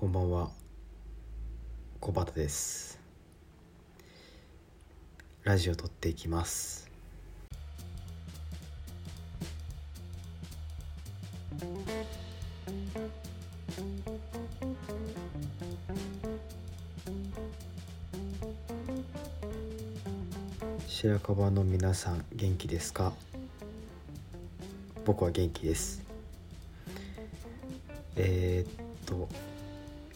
こんばんは。小畑です。ラジオ撮っていきます。白樺の皆さん元気ですか？僕は元気です。えー、っと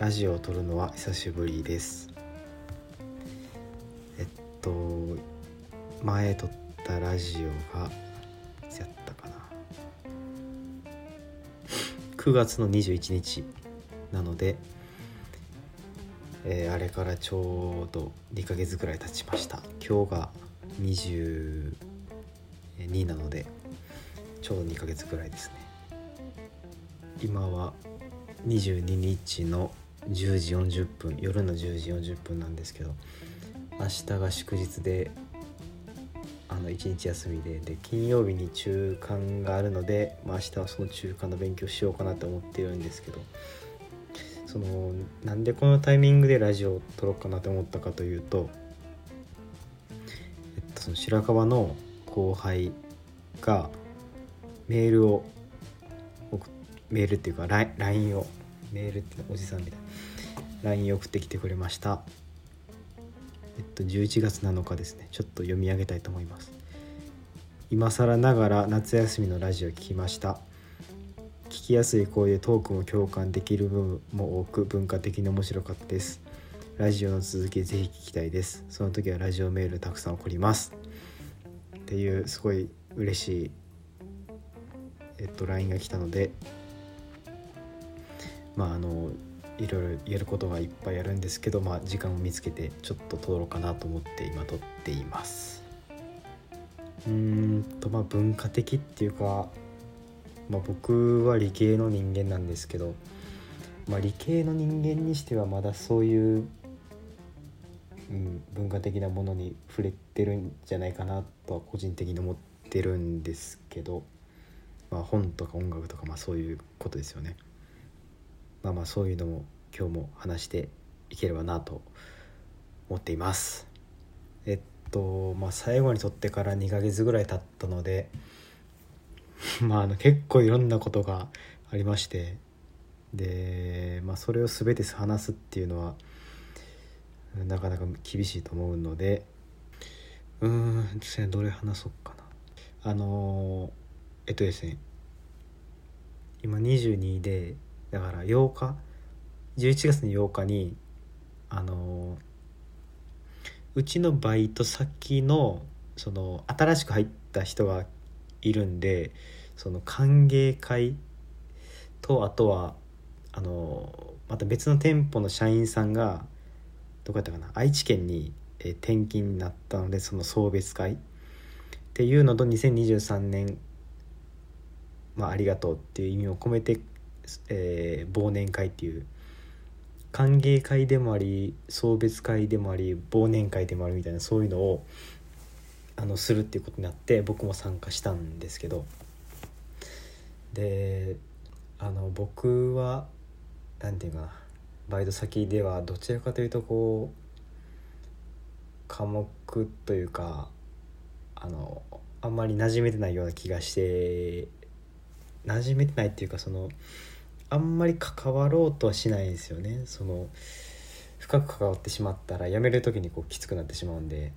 ラジオを撮るのは久しぶりです。えっと前撮ったラジオがいつやったかな。9月の21日なので、えー、あれからちょうど2ヶ月ぐらい経ちました。今日が22なのでちょうど2ヶ月ぐらいですね。今は22日の10時40分夜の10時40分なんですけど明日が祝日であの1日休みでで金曜日に中間があるので、まあ、明日はその中間の勉強しようかなと思っているんですけどそのなんでこのタイミングでラジオを撮ろうかなと思ったかというと、えっと、その白樺の後輩がメールをメールっていうか LINE をメールっておじさんみたいな。LINE 送ってきてくれました。えっと11月7日ですね。ちょっと読み上げたいと思います。今更ながら夏休みのラジオ聞きました。聞きやすい声でトークも共感できる部分も多く文化的に面白かったです。ラジオの続きぜひ聞きたいです。その時はラジオメールたくさん送ります。っていうすごい嬉しいえっと LINE が来たのでまああのいろいろ言えることがいっぱいあるんですけど、まあ、時間を見つけてちょっと撮ろうかなと思って今撮っていますうんとまあ文化的っていうか、まあ、僕は理系の人間なんですけど、まあ、理系の人間にしてはまだそういう、うん、文化的なものに触れてるんじゃないかなとは個人的に思ってるんですけど、まあ、本とか音楽とかまあそういうことですよね。まあまあそういうのも今日も話していければなと思っています。えっとまあ最後に撮ってから2ヶ月ぐらい経ったので まああの結構いろんなことがありましてでまあそれを全て話すっていうのはなかなか厳しいと思うのでうーんどれ話そうかな。あのえっとですね今22でだから8日11月の8日にあのうちのバイト先のその新しく入った人がいるんでその歓迎会とあとはあのまた別の店舗の社員さんがどこやったかな愛知県に転勤になったのでその送別会。っていうのと2023年、まあ、ありがとうっていう意味を込めてえー、忘年会っていう歓迎会でもあり送別会でもあり忘年会でもあるみたいなそういうのをあのするっていうことになって僕も参加したんですけど。であの僕は何て言うかなバイト先ではどちらかというとこう科目というかあのあんまり馴染めてないような気がして馴染めてないっていうかそのあんまり関わろうとはしないですよね。その深く関わってしまったら辞める時にこうきつくなってしまうんで。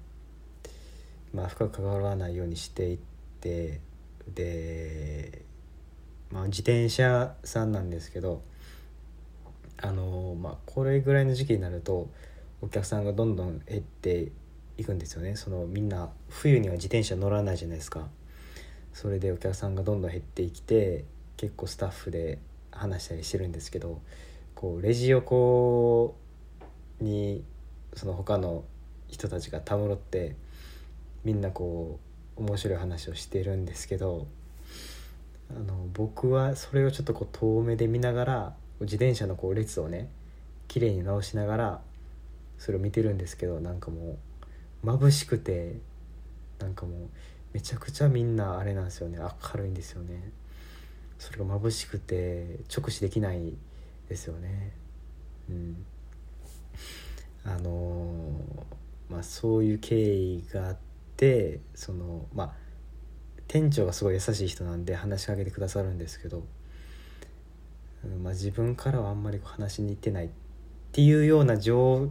まあ深く関わらないようにしていってでまあ自転車さんなんですけどあのまあこれぐらいの時期になるとお客さんがどんどん減っていくんですよね。そのみんな冬には自転車乗らないじゃないですか。それでお客さんがどんどん減ってきて結構スタッフで話したりしてるんですけどこうレジ横にその他の人たちがたむろってみんなこう面白い話をしてるんですけどあの僕はそれをちょっとこう遠目で見ながら自転車のこう列をね綺麗に直しながらそれを見てるんですけどなんかもう眩しくてなんかもうめちゃくちゃみんなあれなんですよね明るいんですよね。それが眩しくて直視できないですよねうんあのまあそういう経緯があってそのまあ店長がすごい優しい人なんで話しかけてくださるんですけど、まあ、自分からはあんまり話しに行ってないっていうような状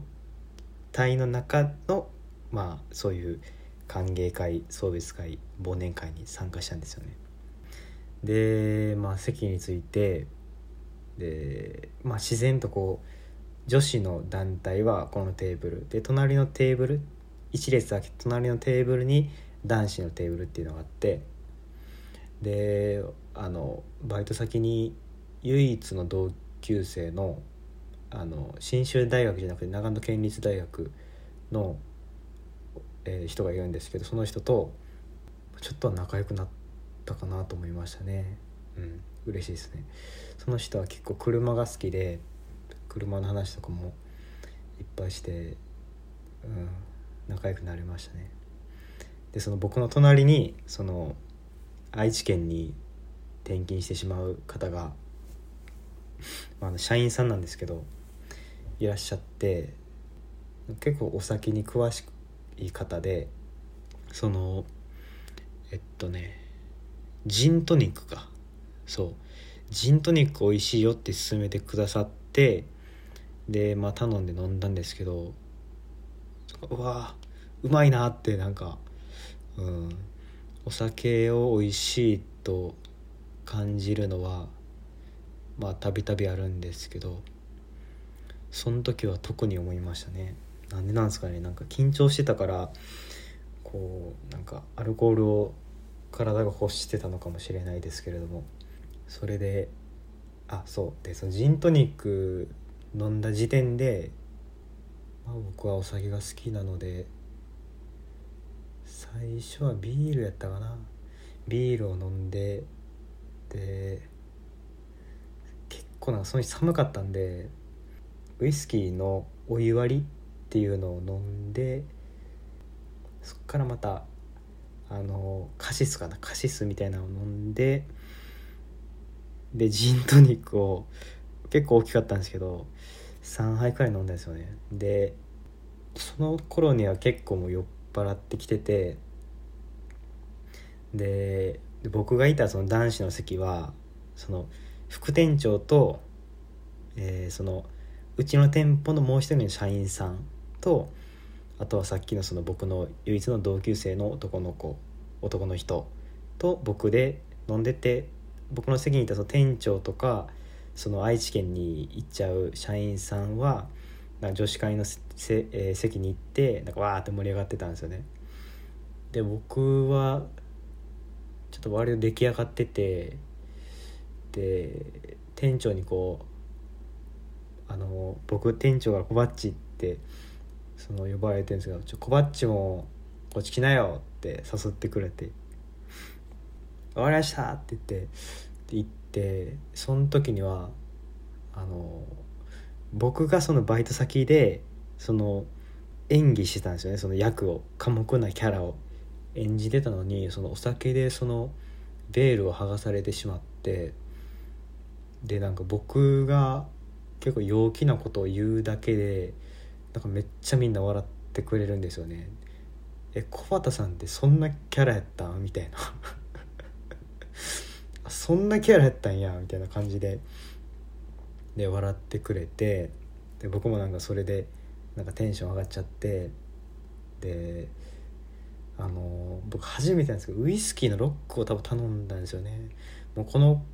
態の中のまあそういう歓迎会送別会忘年会に参加したんですよね。でまあ席についてで、まあ、自然とこう女子の団体はこのテーブルで隣のテーブル一列空け隣のテーブルに男子のテーブルっていうのがあってであのバイト先に唯一の同級生のあの信州大学じゃなくて長野県立大学の、えー人がいるんですけどその人とちょっと仲良くなってたかなと思いましたね。うん。嬉しいですね。その人は結構車が好きで車の話とかもいっぱいして、うん、仲良くなりましたね。でその僕の隣にその愛知県に転勤してしまう方が、ま社員さんなんですけどいらっしゃって結構お酒に詳しい方でそのえっとねジントニックか。そう。ジントニック美味しいよって勧めてくださってでまあ頼んで飲んだんですけどうわうまいなってなんかうん。お酒を美味しいと感じるのはまあたびたびあるんですけどその時は特に思いましたね。なんでなんですかね。なんか緊張してたからこうなんかアルコールを体が欲してたのかもしれないですけれどもそれであそうでそのジントニック飲んだ時点で、まあ、僕はお酒が好きなので最初はビールやったかな。ビールを飲んでで結構なんかその日寒かったんでウイスキーのお湯割りっていうのを飲んでそっからまたあのカシスかなカシスみたいなのを飲んででジントニックを結構大きかったんですけど3杯くらい飲んだんですよね。でその頃には結構もう酔っ払ってきててで僕がいたその男子の席はその副店長と、えーそのうちの店舗のもう一人の社員さんとあとはさっきのその僕の唯一の同級生の男の子男の人と僕で飲んでて僕の席にいたその店長とかその愛知県に行っちゃう社員さんはなん女子会のせ、えー席に行ってなんかわーって盛り上がってたんですよね。で僕はちょっと割と出来上がっててで店長にこうあの僕店長がコバッチってその呼ばれてるんですけど「ちょコバッチもこっち来なよ」って誘ってくれて「分かりました」って言って行ってその時にはあの僕がそのバイト先でその演技してたんですよねその役を寡黙なキャラを。演じてたのにそのお酒でそのベールを剥がされてしまってでなんか僕が結構陽気なことを言うだけでなんかめっちゃみんな笑ってくれるんですよね。え小畑さんってそんなキャラやったん？みたいな。そんなキャラやったんや？みたいな感じで。で笑ってくれて。で僕もなんかそれでなんかテンション上がっちゃって。であの僕初めてなんですけどウイスキーのロックを多分頼んだんですよね。もうこの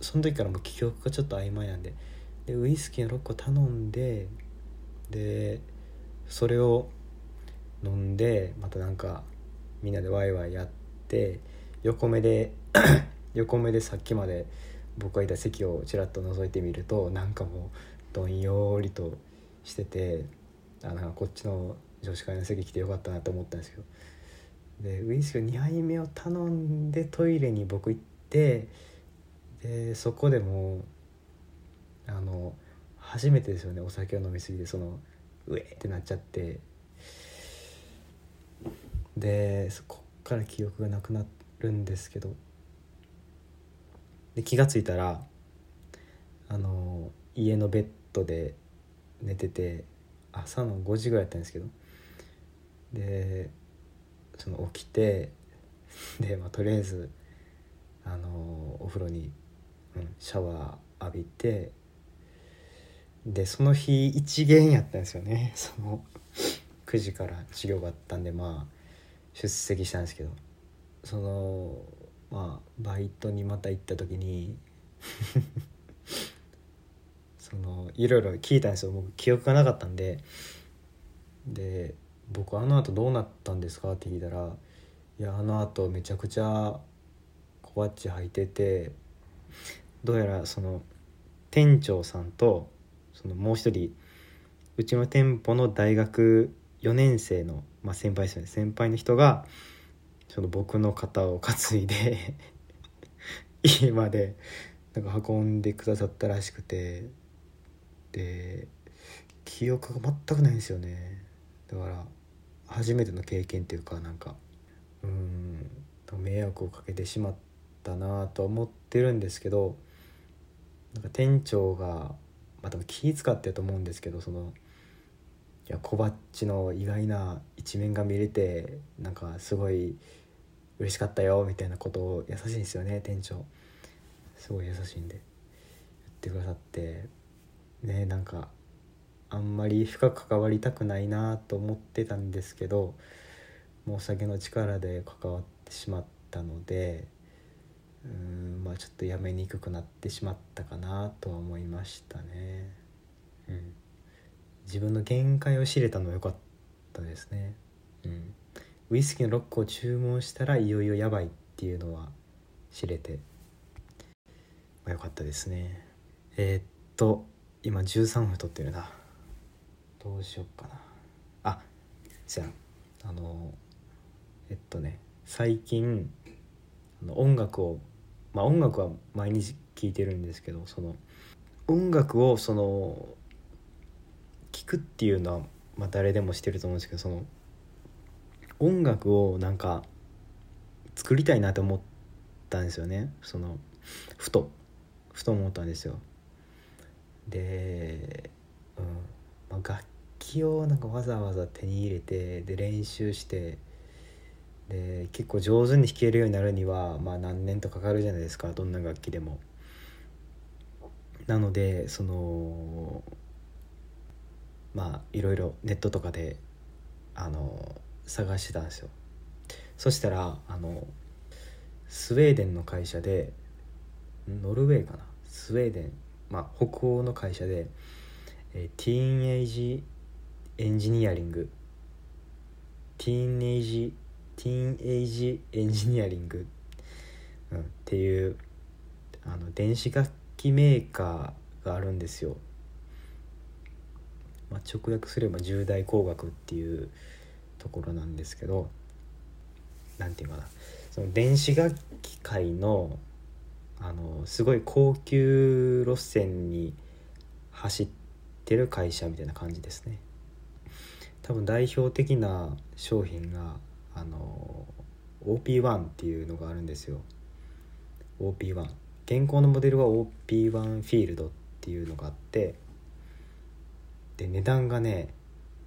その時からもう記憶がちょっと曖昧なんで。でウイスキーのロックを頼んででそれを飲んでまたなんかみんなでワイワイやって横目で 横目でさっきまで僕がいた席をちらっと覗いてみるとなんかもうどんよりとしててあなんこっちの女子会の席来てよかったなと思ったんですけど。でウイスキー2杯目を頼んでトイレに僕行ってでそこでもあの初めてですよねお酒を飲みすぎてそのうえってなっちゃって。でそこから記憶がなくなるんですけど。で気が付いたらあの家のベッドで寝てて朝の5時ぐらいやったんですけど。でその起きてで、まあ、とりあえずあのお風呂に、うん、シャワー浴びてでその日一限やったんですよね。その9時から授業があったんでまあ出席したんですけど。そのまあバイトにまた行った時に そのいろいろ聞いたんですよ。僕記憶がなかったんで。で「僕あのあとどうなったんですか?」って聞いたら「いやあのあとめちゃくちゃコバッチ履いててどうやらその店長さんとそのもう一人うちの店舗の大学4年生の、まあ、先輩ですよね。先輩の人がその僕の肩を担いで 家までなんか運んでくださったらしくてで記憶が全くないんですよね。だから初めての経験っていうかなんかうん迷惑をかけてしまったなとは思ってるんですけどなんか店長がまあ多分気使ってると思うんですけどそのいや小バッチの意外な一面が見れてなんかすごい嬉しかったよみたいなことを優しいんですよね店長。すごい優しいんで言ってくださって。ねなんかあんまり深く関わりたくないなと思ってたんですけどもうお酒の力で関わってしまったのでうんまあちょっとやめにくくなってしまったかなとは思いましたね。うん、自分の限界を知れたのは良かったですね。うん、ウイスキーのロックを注文したらいよいよやばいっていうのは知れて、まあ、よかったですね。えー、っと今13分撮ってるなどうしよっかなあじゃああのえっとね最近音楽をまあ音楽は毎日聴いてるんですけどその音楽をその聴くっていうのは、まあ、誰でもしてると思うんですけどその音楽をなんか作りたいなと思ったんですよね。そのふとふと思ったんですよ。で、うんまあ、楽器をなんかわざわざ手に入れてで練習してで結構上手に弾けるようになるには、まあ、何年とかかるじゃないですかどんな楽器でも。なのでそのまあいろいろネットとかであの探してたんですよ。そしたらあのスウェーデンの会社でノルウェーかな？スウェーデンまあ、北欧の会社で、えー、 Teenage Engineering Teenage Teenage Engineering、うん、っていうあの電子楽器メーカーがあるんですよ。まあ、直訳すれば十代工学っていうところなんですけど何て言うかな。その電子楽器界のあのすごい高級路線に走ってる会社みたいな感じですね。多分代表的な商品があの OP1 っていうのがあるんですよ。OP1 現行のモデルは OP1 フィールドっていうのがあってで値段がね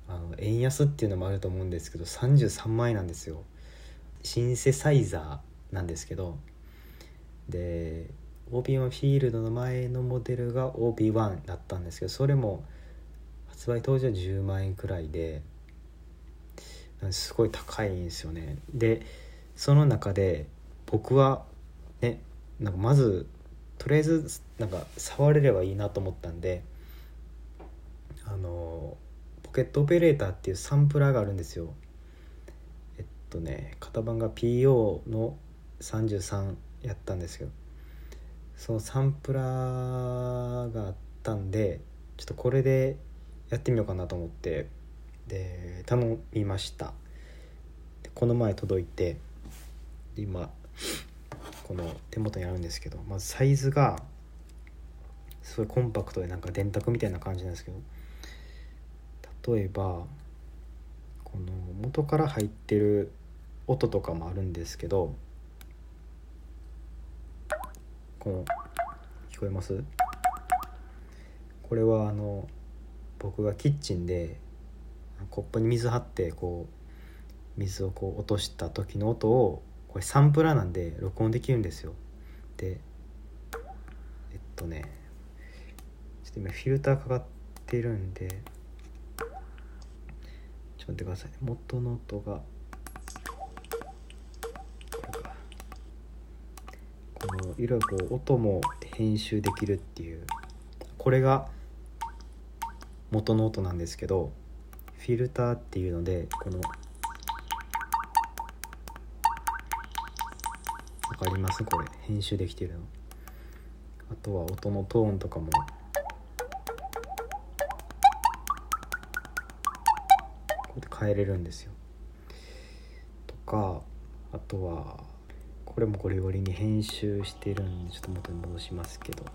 あの円安っていうのもあると思うんですけど33万円なんですよ。シンセサイザーなんですけどで OP1 フィールドの前のモデルが OP1 だったんですけどそれも発売当時は10万円くらいですごい高いんですよね。でその中で僕はねなんかまずとりあえずなんか触れればいいなと思ったんであのポケットオペレーターっていうサンプラーがあるんですよ。えっとね型番が PO の33やったんですよ。そのサンプラーがあったんでちょっとこれでやってみようかなと思って。で頼みました。この前届いて今この手元にあるんですけどまずサイズがすごいコンパクトでなんか電卓みたいな感じなんですけど例えばこの元から入ってる音とかもあるんですけどこの聞こえます？これはあの僕がキッチンでコップに水張ってこう水をこう落とした時の音をこれサンプラーなんで録音できるんですよ。でえっとねちょっと今フィルターかかってるんでちょっと待ってください。元の音がこのいろいろこう音も編集できるっていうこれが元の音なんですけどフィルターっていうのでこの分かります？これ。編集できてるの。あとは音のトーンとかも。こうやって変えれるんですよ。とかあとはこれもゴリゴリに編集してるんでちょっと元に戻しますけど。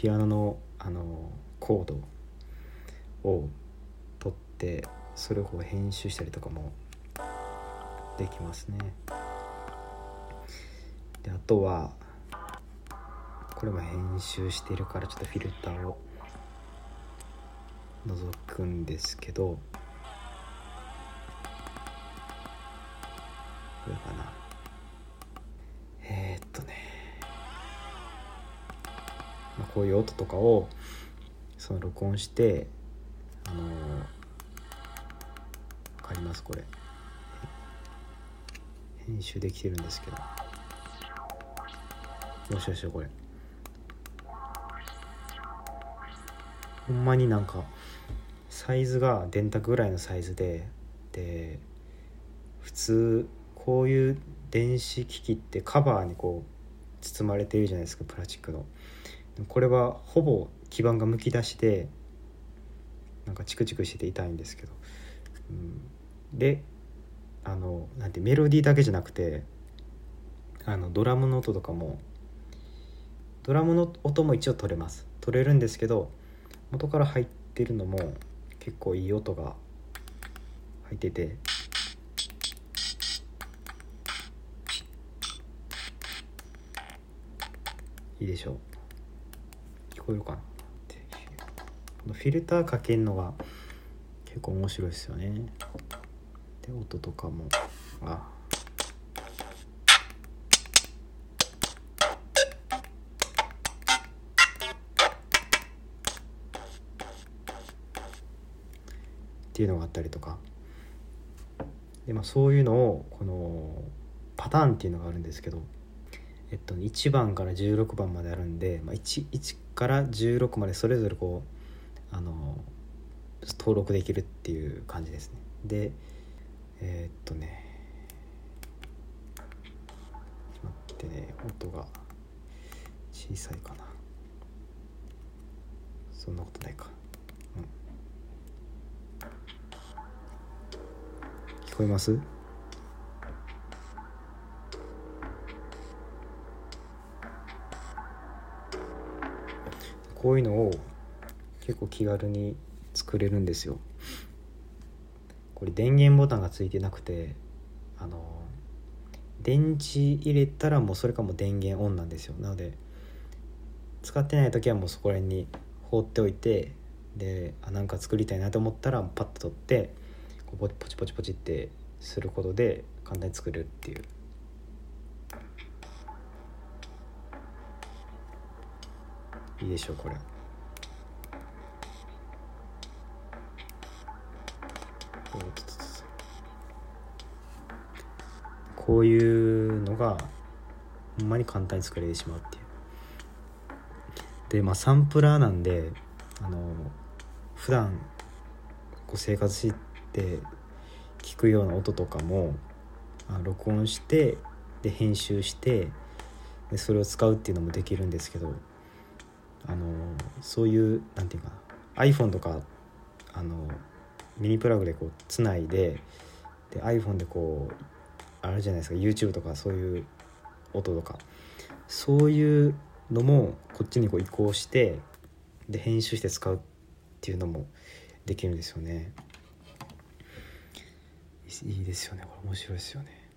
ピアノのあのコードを取ってそれを編集したりとかもできますね。であとはこれも編集してるからちょっとフィルターを覗くんですけどこれかな。こういう音とかをその録音してあのー、分かります？これ。編集できてるんですけど。よしよしこれ。ほんまになんかサイズが電卓ぐらいのサイズでで普通こういう電子機器ってカバーにこう包まれているじゃないですかプラスチックの。これはほぼ基板がむき出しでなんかチクチクしてて痛いんですけど、うん、であのなんてメロディーだけじゃなくてあのドラムの音とかもドラムの音も一応取れます。取れるんですけど元から入ってるのも結構いい音が入ってて。いいでしょう。聞こえるかなこのフィルターかけるのが結構面白いですよね。で音とかも。あ。っていうのがあったりとか。で、まあ、そういうのをこのパターンっていうのがあるんですけど、えっと、1番から16番まであるんで、まあ1、1, から16までそれぞれこうあの登録できるっていう感じですね。でえー、っとね待ってね音が小さいかな。そんなことないか。聞こえます？こういうのを結構気軽に作れるんですよ。これ電源ボタンがついてなくてあの電池入れたらもうそれかも電源オンなんですよ。なので使ってない時はもうそこら辺に放っておいてであなんか作りたいなと思ったらパッと取ってこうポチポチポチってすることで簡単に作れるっていう。いいでしょうこれ。こういうのがほんまに簡単に作れてしまうっていう。でまあサンプラーなんであの普段こう生活して聞くような音とかも録音してで編集してでそれを使うっていうのもできるんですけどあのそういう何て言うかな iPhone とかあのミニプラグでこうつないでで iPhone でこうあるじゃないですか YouTube とかそういう音とかそういうのもこっちにこう移行してで編集して使うっていうのもできるんですよね。いいですよね。これ面白いですよね。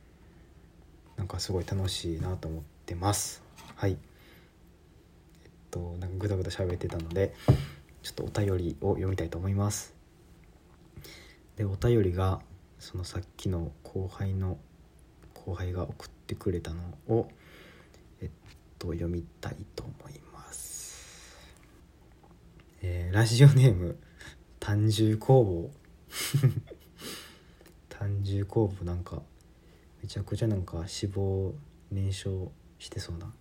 なんかすごい楽しいなと思ってます。はい。となんかぐだぐだ喋ってたのでちょっとお便りを読みたいと思います。でお便りがそのさっきの後輩の後輩が送ってくれたのをえっと読みたいと思います。えーラジオネーム単純工房。単純工房なんかめちゃくちゃなんか脂肪燃焼してそうな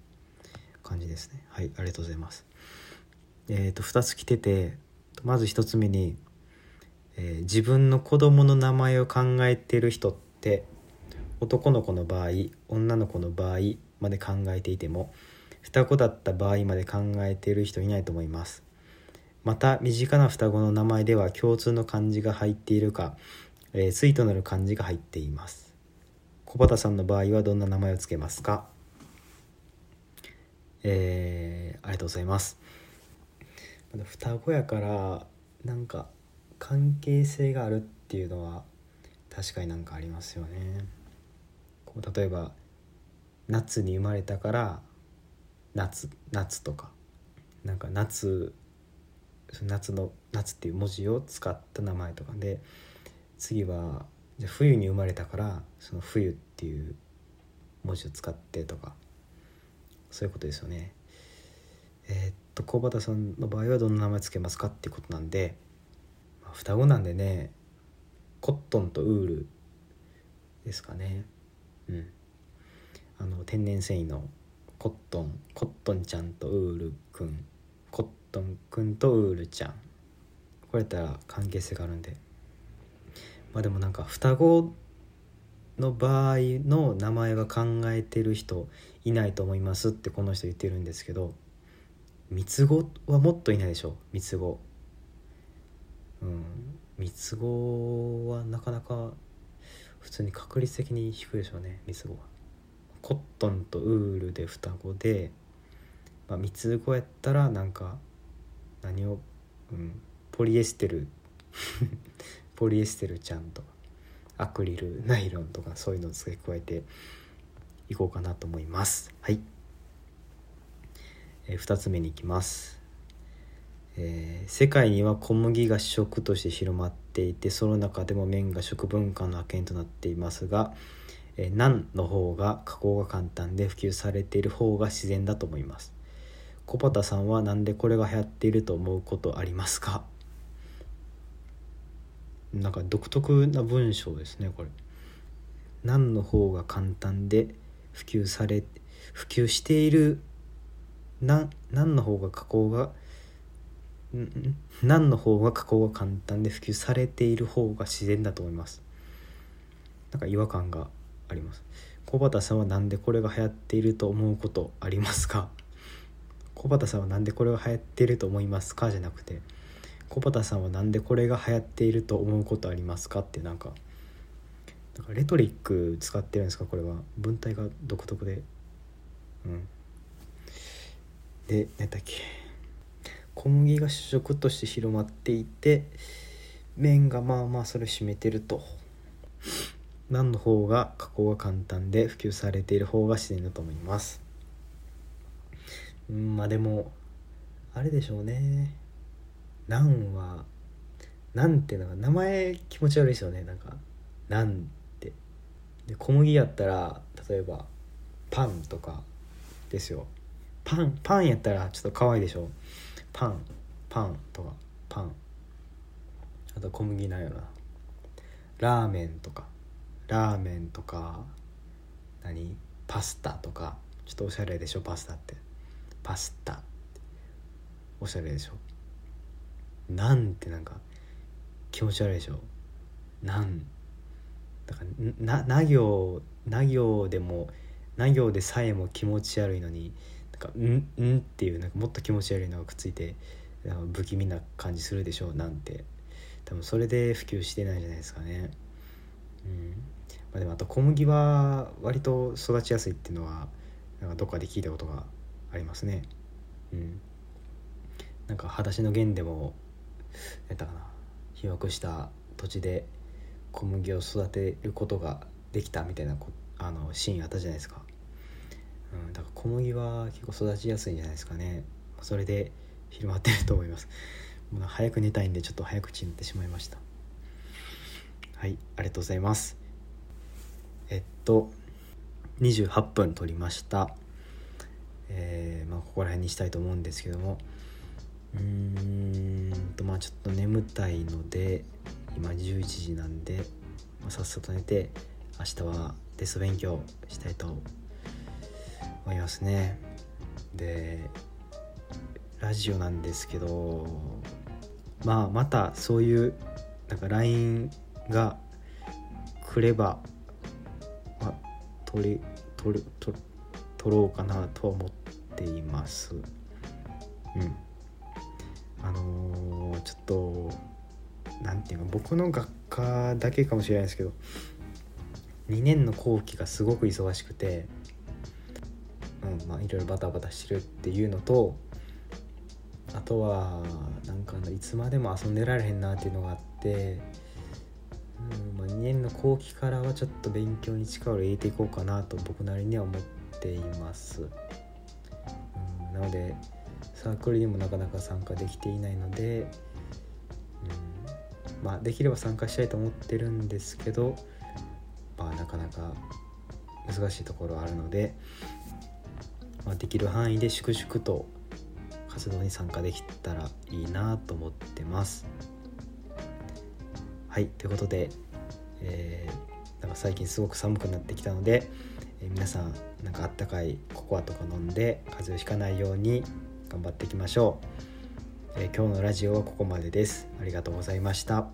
感じですね。はいありがとうございます。えっ、と2つ来ててまず1つ目に、えー自分の子供の名前を考えてる人って男の子の場合女の子の場合まで考えていても双子だった場合まで考えている人いないと思います。また身近な双子の名前では共通の漢字が入っているか、えー、対となる漢字が入っています。小畑さんの場合はどんな名前をつけますか？えー、ありがとうございます。双子やからなんか関係性があるっていうのは確かになんかありますよね。こう例えば夏に生まれたから夏夏とかなんか夏その夏の夏っていう文字を使った名前とか。で次はじゃ冬に生まれたからその冬っていう文字を使ってとか。そういうことですよね。えーっと小畑さんの場合はどんな名前つけますかっていうことなんで、まあ双子なんでねコットンとウールですかね。うん。あの天然繊維のコットンコットンちゃんとウールくんコットンくんとウールちゃんこれやったら関係性があるんでまあでもなんか双子の場合の名前は考えてる人いないと思いますってこの人言ってるんですけど三つ子はもっといないでしょ？三つ子。うん。三つ子はなかなか普通に確率的に低いでしょうね三つ子は。コットンとウールで双子で、まあ、三つ子やったらなんか何を、うん、ポリエステル。ポリエステルちゃんと。かアクリルナイロンとかそういうのを付け加えていこうかなと思います。はい、えー、2つ目に行きます、えー世界には小麦が主食として広まっていてその中でも麺が食文化の覇権となっていますが、えー、ナンの方が加工が簡単で普及されている方が自然だと思います。小畑さんはなんでこれが流行っていると思うことありますか？なんか独特な文章ですねこれ。何の方が簡単で普及され普及している何の方が加工が何の方が加工が簡単で普及されている方が自然だと思います。なんか違和感があります。小畑さんはなんでこれが流行っていると思うことありますか？小畑さんはなんでこれが流行っていると思いますか？じゃなくて小畑さんはなんでこれが流行っていると思うことありますかってなんかなんかレトリック使ってるんですか？これは。文体が独特で。うん。で何だっけ。小麦が主食として広まっていて麺がまあまあそれを占めてると。何の方が加工が簡単で普及されている方が自然だと思います。うんまあでもあれでしょうね。ナンはなんていうのか名前気持ち悪いですよね。なんかナンって。で小麦やったら例えばパンとかですよ。パンパンやったらちょっと可愛いでしょ。パンパンとかパン。あと小麦なんやろな。ラーメンとか。ラーメンとか何？パスタとか。ちょっとおしゃれでしょパスタって。パスタおしゃれでしょ。なんてなんか気持ち悪いでしょ。なん。だからなな行な行でもな行でさえも気持ち悪いのになんか「ん」んっていうなんかもっと気持ち悪いのがくっついて不気味な感じするでしょ。うなんて。多分それで普及してないじゃないですかね。うん。まあでもあと小麦は割と育ちやすいっていうのはなんかどっかで聞いたことがありますね。うん。なんか裸足の弦でもやったかな。被爆した土地で小麦を育てることができたみたいなあのシーンあったじゃないですか。うん、だから小麦は結構育ちやすいんじゃないですかね。それで広まってると思います。もう早く寝たいんでちょっと早口になってしまいました。はいありがとうございます。えっと28分取りました。えー、まあここら辺にしたいと思うんですけども。うーんとまあちょっと眠たいので今11時なんで、まあ、さっさと寝て明日はテスト勉強したいと思いますね。でラジオなんですけどまあまたそういうなんか LINE が来れば、まあ、取り取る取取ろうかなとは思っています。うん。あのー、ちょっとなんていうか僕の学科だけかもしれないですけど2年の後期がすごく忙しくてうんまあいろいろバタバタしてるっていうのとあとはなんかいつまでも遊んでられへんなっていうのがあって、うんまあ、2年の後期からはちょっと勉強に力を入れていこうかなと僕なりには思っています、うん、なのでサークルにもなかなか参加できていないので、うん、まあできれば参加したいと思ってるんですけどまあなかなか難しいところあるので、まあ、できる範囲で粛々と活動に参加できたらいいなと思ってます。はいということで、えー、なんか最近すごく寒くなってきたので、えー、皆さんなんかあったかいココアとか飲んで風邪をひかないように頑張っていきましょう、えー、今日のラジオはここまでです。ありがとうございました。